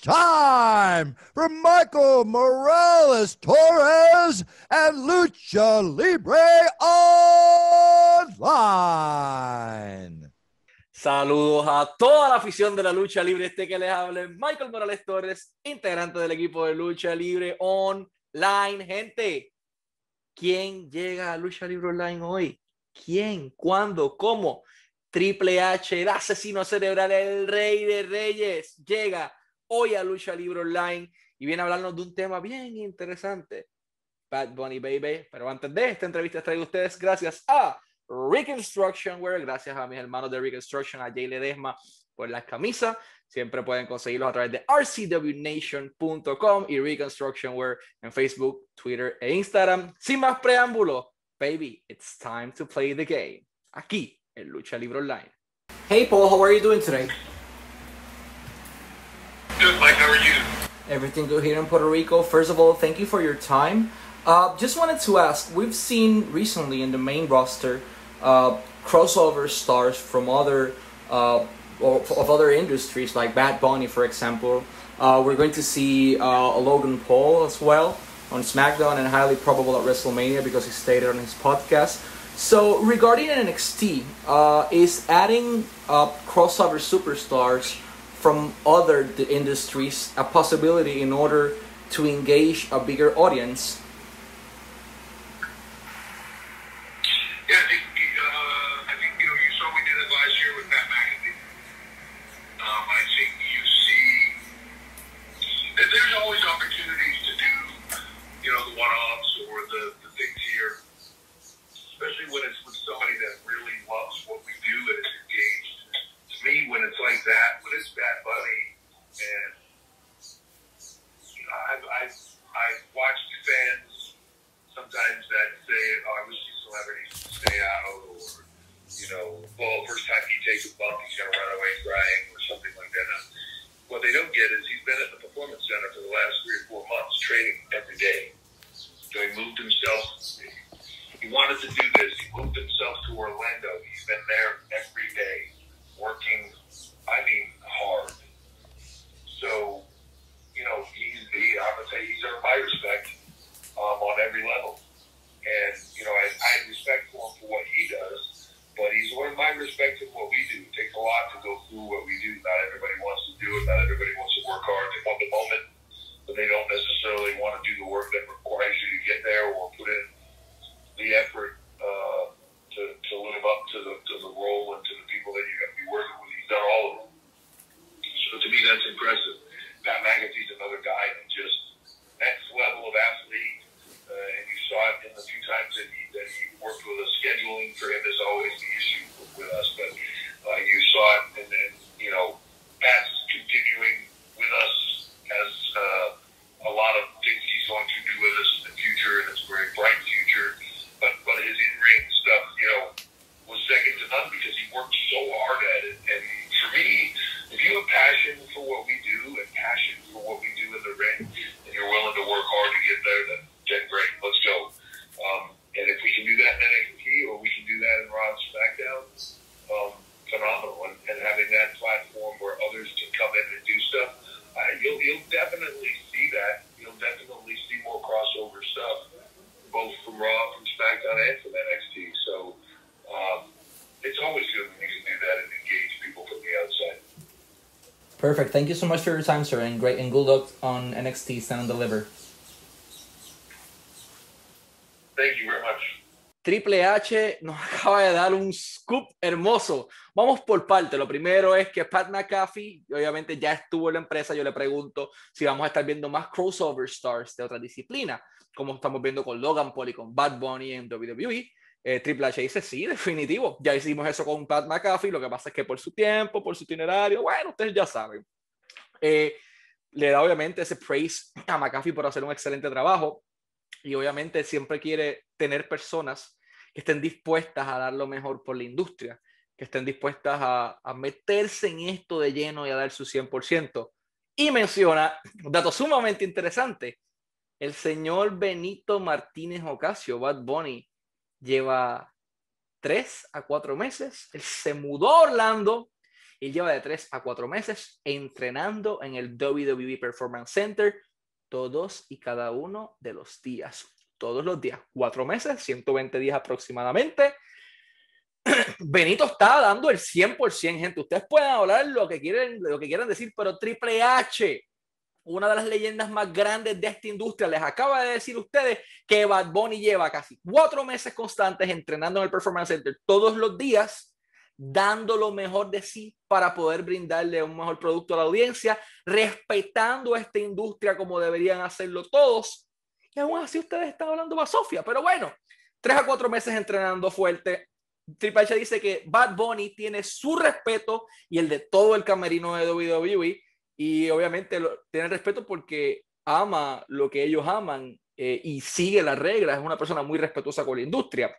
time for Michael Morales Torres and Lucha Libre Online. Saludos a toda la afición de la lucha libre. Este que les habla es Michael Morales Torres, integrante del equipo de lucha libre online. Gente, ¿quién llega a lucha libre online hoy? ¿Quién? ¿Cuándo? ¿Cómo? Triple H, el asesino cerebral, el rey de reyes, llega hoy a Lucha Libre Online y viene a hablarnos de un tema bien interesante. Bad Bunny Baby. Pero antes de esta entrevista traigo a ustedes gracias a Reconstruction Wear, gracias a mis hermanos de Reconstruction, a Jay Ledesma por las camisas. Siempre pueden conseguirlos a través de rcwnation.com y Reconstruction Wear en Facebook, Twitter e Instagram. Sin más preámbulos, baby, it's time to play the game. Aquí en Lucha Libre Online. Hey Paul, how are you doing today? Are you? Everything good here in Puerto Rico. First of all, thank you for your time. Uh, just wanted to ask, we've seen recently in the main roster uh, crossover stars from other uh, of other industries, like Bad Bunny, for example. Uh, we're going to see uh, Logan Paul as well on SmackDown and highly probable at WrestleMania because he stated on his podcast. So regarding NXT, uh, is adding crossover superstars from other industries a possibility in order to engage a bigger audience? Yeah, I think, uh, I think you know you saw we did it last year with Pat McAfee. Um, I think you see that there's always opportunities to do, you know, the one-offs or the, the things here, especially when it's with somebody that really loves what we do and is engaged. To me, when it's like that, when it's Bad Bunny, and you know, I've, I've, I've watched fans sometimes that say, "Oh, I wish these celebrities would stay out," or you know, well, first time he takes a bump, he's gonna run away crying, or something like that. Now, what they don't get is he's been at the performance center for the last three or four months, training every day. So he moved himself. He wanted to do this. He moved himself to Orlando. He's been there every day, working. I mean, hard. So, you know, he's the. I would say he's earned my respect um, on every level. And, you know, I, I have respect for him for what he does, but he's earned my respect for what we do. It takes a lot to go through what we do. Not everybody wants to do it. Not everybody wants to work hard. They want the moment, but they don't necessarily want to do the work that requires you to get there or put in the effort uh, to, to live up to the, to the role and to the people that you're going to be working with. He's done all of them. So to me, that's impressive. Pat McAfee's another guy that just next level of athlete, uh, and you saw it in the few times that he, that he worked Scheduling for him is always the issue with us, Perfect. Thank you so much for your time, sir, and great and good luck on NXT Stand and Deliver. Thank you very much. Triple H nos acaba de dar un scoop hermoso. Vamos por parte. Lo primero es que Pat McAfee, obviamente ya estuvo en la empresa. Yo le pregunto si vamos a estar viendo más crossover stars de otra disciplina, como estamos viendo con Logan Paul y con Bad Bunny en WWE. Eh, Triple H dice sí, definitivo. Ya hicimos eso con Pat McAfee. Lo que pasa es que por su tiempo, por su itinerario, bueno, ustedes ya saben. Eh, le da obviamente ese praise a McAfee por hacer un excelente trabajo y obviamente siempre quiere tener personas que estén dispuestas a dar lo mejor por la industria, que estén dispuestas a, a meterse en esto de lleno y a dar su 100%. Y menciona un dato sumamente interesante. El señor Benito Martínez Ocasio, Bad Bunny, lleva tres a cuatro meses. Él se mudó a Orlando Él lleva de 3 a 4 meses entrenando en el WWE Performance Center todos y cada uno de los días. Todos los días, 4 meses, 120 días aproximadamente. Benito está dando el 100%, gente. Ustedes pueden hablar lo que quieren, lo que quieran decir, pero Triple H, una de las leyendas más grandes de esta industria, les acaba de decir ustedes que Bad Bunny lleva casi cuatro meses constantes entrenando en el Performance Center todos los días, dando lo mejor de sí para poder brindarle un mejor producto a la audiencia, respetando esta industria como deberían hacerlo todos. Y aún así ustedes están hablando a Sofía, pero bueno, tres a cuatro meses entrenando fuerte, Triple H dice que Bad Bunny tiene su respeto y el de todo el camerino de WWE y obviamente tiene respeto porque ama lo que ellos aman eh, y sigue las reglas, es una persona muy respetuosa con la industria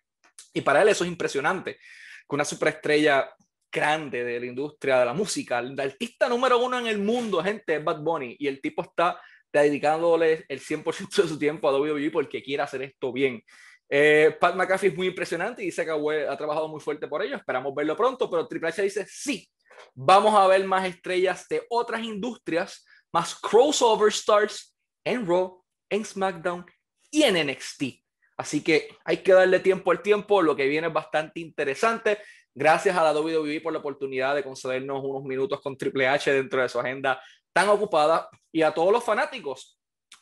y para él eso es impresionante, que una superestrella grande de la industria de la música, el artista número uno en el mundo, gente, es Bad Bunny y el tipo está dedicándole el 100% de su tiempo a WWE porque quiere hacer esto bien. Eh, Pat McAfee es muy impresionante y dice que ha trabajado muy fuerte por ello. Esperamos verlo pronto, pero Triple H dice sí. Vamos a ver más estrellas de otras industrias, más crossover stars en Raw, en SmackDown y en NXT. Así que hay que darle tiempo al tiempo. Lo que viene es bastante interesante. Gracias a la WWE por la oportunidad de concedernos unos minutos con Triple H dentro de su agenda tan ocupada y a todos los fanáticos.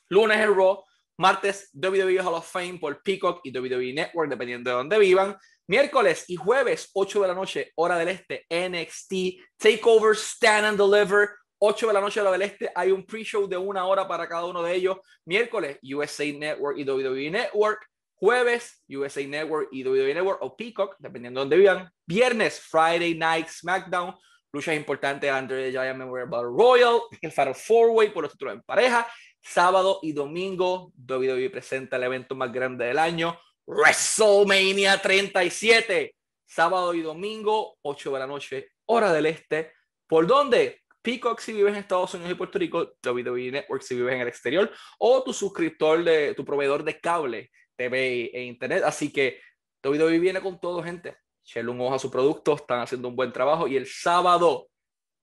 Lunes en Raw, Martes, WWE Hall of Fame por Peacock y WWE Network, dependiendo de dónde vivan. Miércoles y jueves, 8 de la noche, hora del este, NXT, Takeover, Stand and Deliver. 8 de la noche, hora del este, hay un pre-show de una hora para cada uno de ellos. Miércoles, USA Network y WWE Network. Jueves, USA Network y WWE Network o Peacock, dependiendo de dónde vivan. Viernes, Friday Night SmackDown. Luchas importantes Under the Giant Memorial Battle Royal, el Fatal Four Way por los títulos en pareja Sábado y domingo, WWE presenta el evento más grande del año, WrestleMania 37. Sábado y domingo, 8 de la noche, hora del este. ¿Por dónde? Peacock si vives en Estados Unidos y Puerto Rico, WWE Network si vives en el exterior, o tu suscriptor de tu proveedor de cable, TV e internet. Así que WWE viene con todo, gente. Echenle un ojo a su producto, están haciendo un buen trabajo. Y el sábado,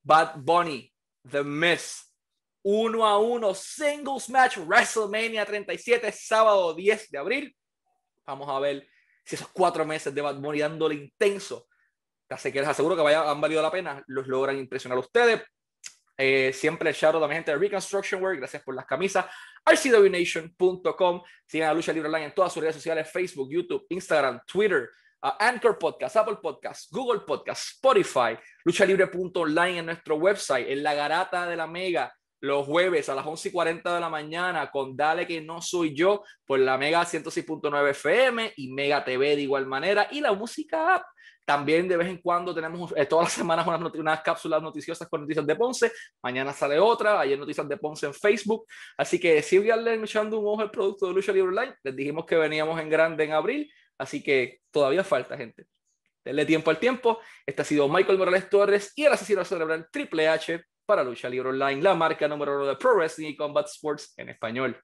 Bad Bunny, The Miz, uno a uno, singles match, WrestleMania 37, sábado 10 de abril. Vamos a ver si esos cuatro meses de Bad Bunny dándole intenso, que aseguro que vaya, han valido la pena, los logran impresionar ustedes. Eh, siempre el shout a la gente de Reconstruction Work, gracias por las camisas. RCWNation.com. Sigan a Lucha Libre Online en todas sus redes sociales: Facebook, YouTube, Instagram, Twitter, Anchor Podcast, Apple Podcast, Google Podcast, Spotify, luchalibre.online en nuestro website, en la garata de la Mega los jueves a las 11 y 40 de la mañana con Dale que no soy yo por la Mega 106.9 FM y Mega TV de igual manera y la música app. También de vez en cuando tenemos eh, todas las semanas unas, unas, cápsulas noticiosas con noticias de Ponce. Mañana sale otra, ayer noticias de Ponce en Facebook. Así que síganle echando un ojo al producto de Lucha Libre Online. Les dijimos que veníamos en grande en abril, así que todavía falta, gente. Denle tiempo al tiempo. Este ha sido Michael Morales Torres y el asesino cerebral Triple H para Lucha Libre Online, la marca número uno de Pro Wrestling y Combat Sports en español.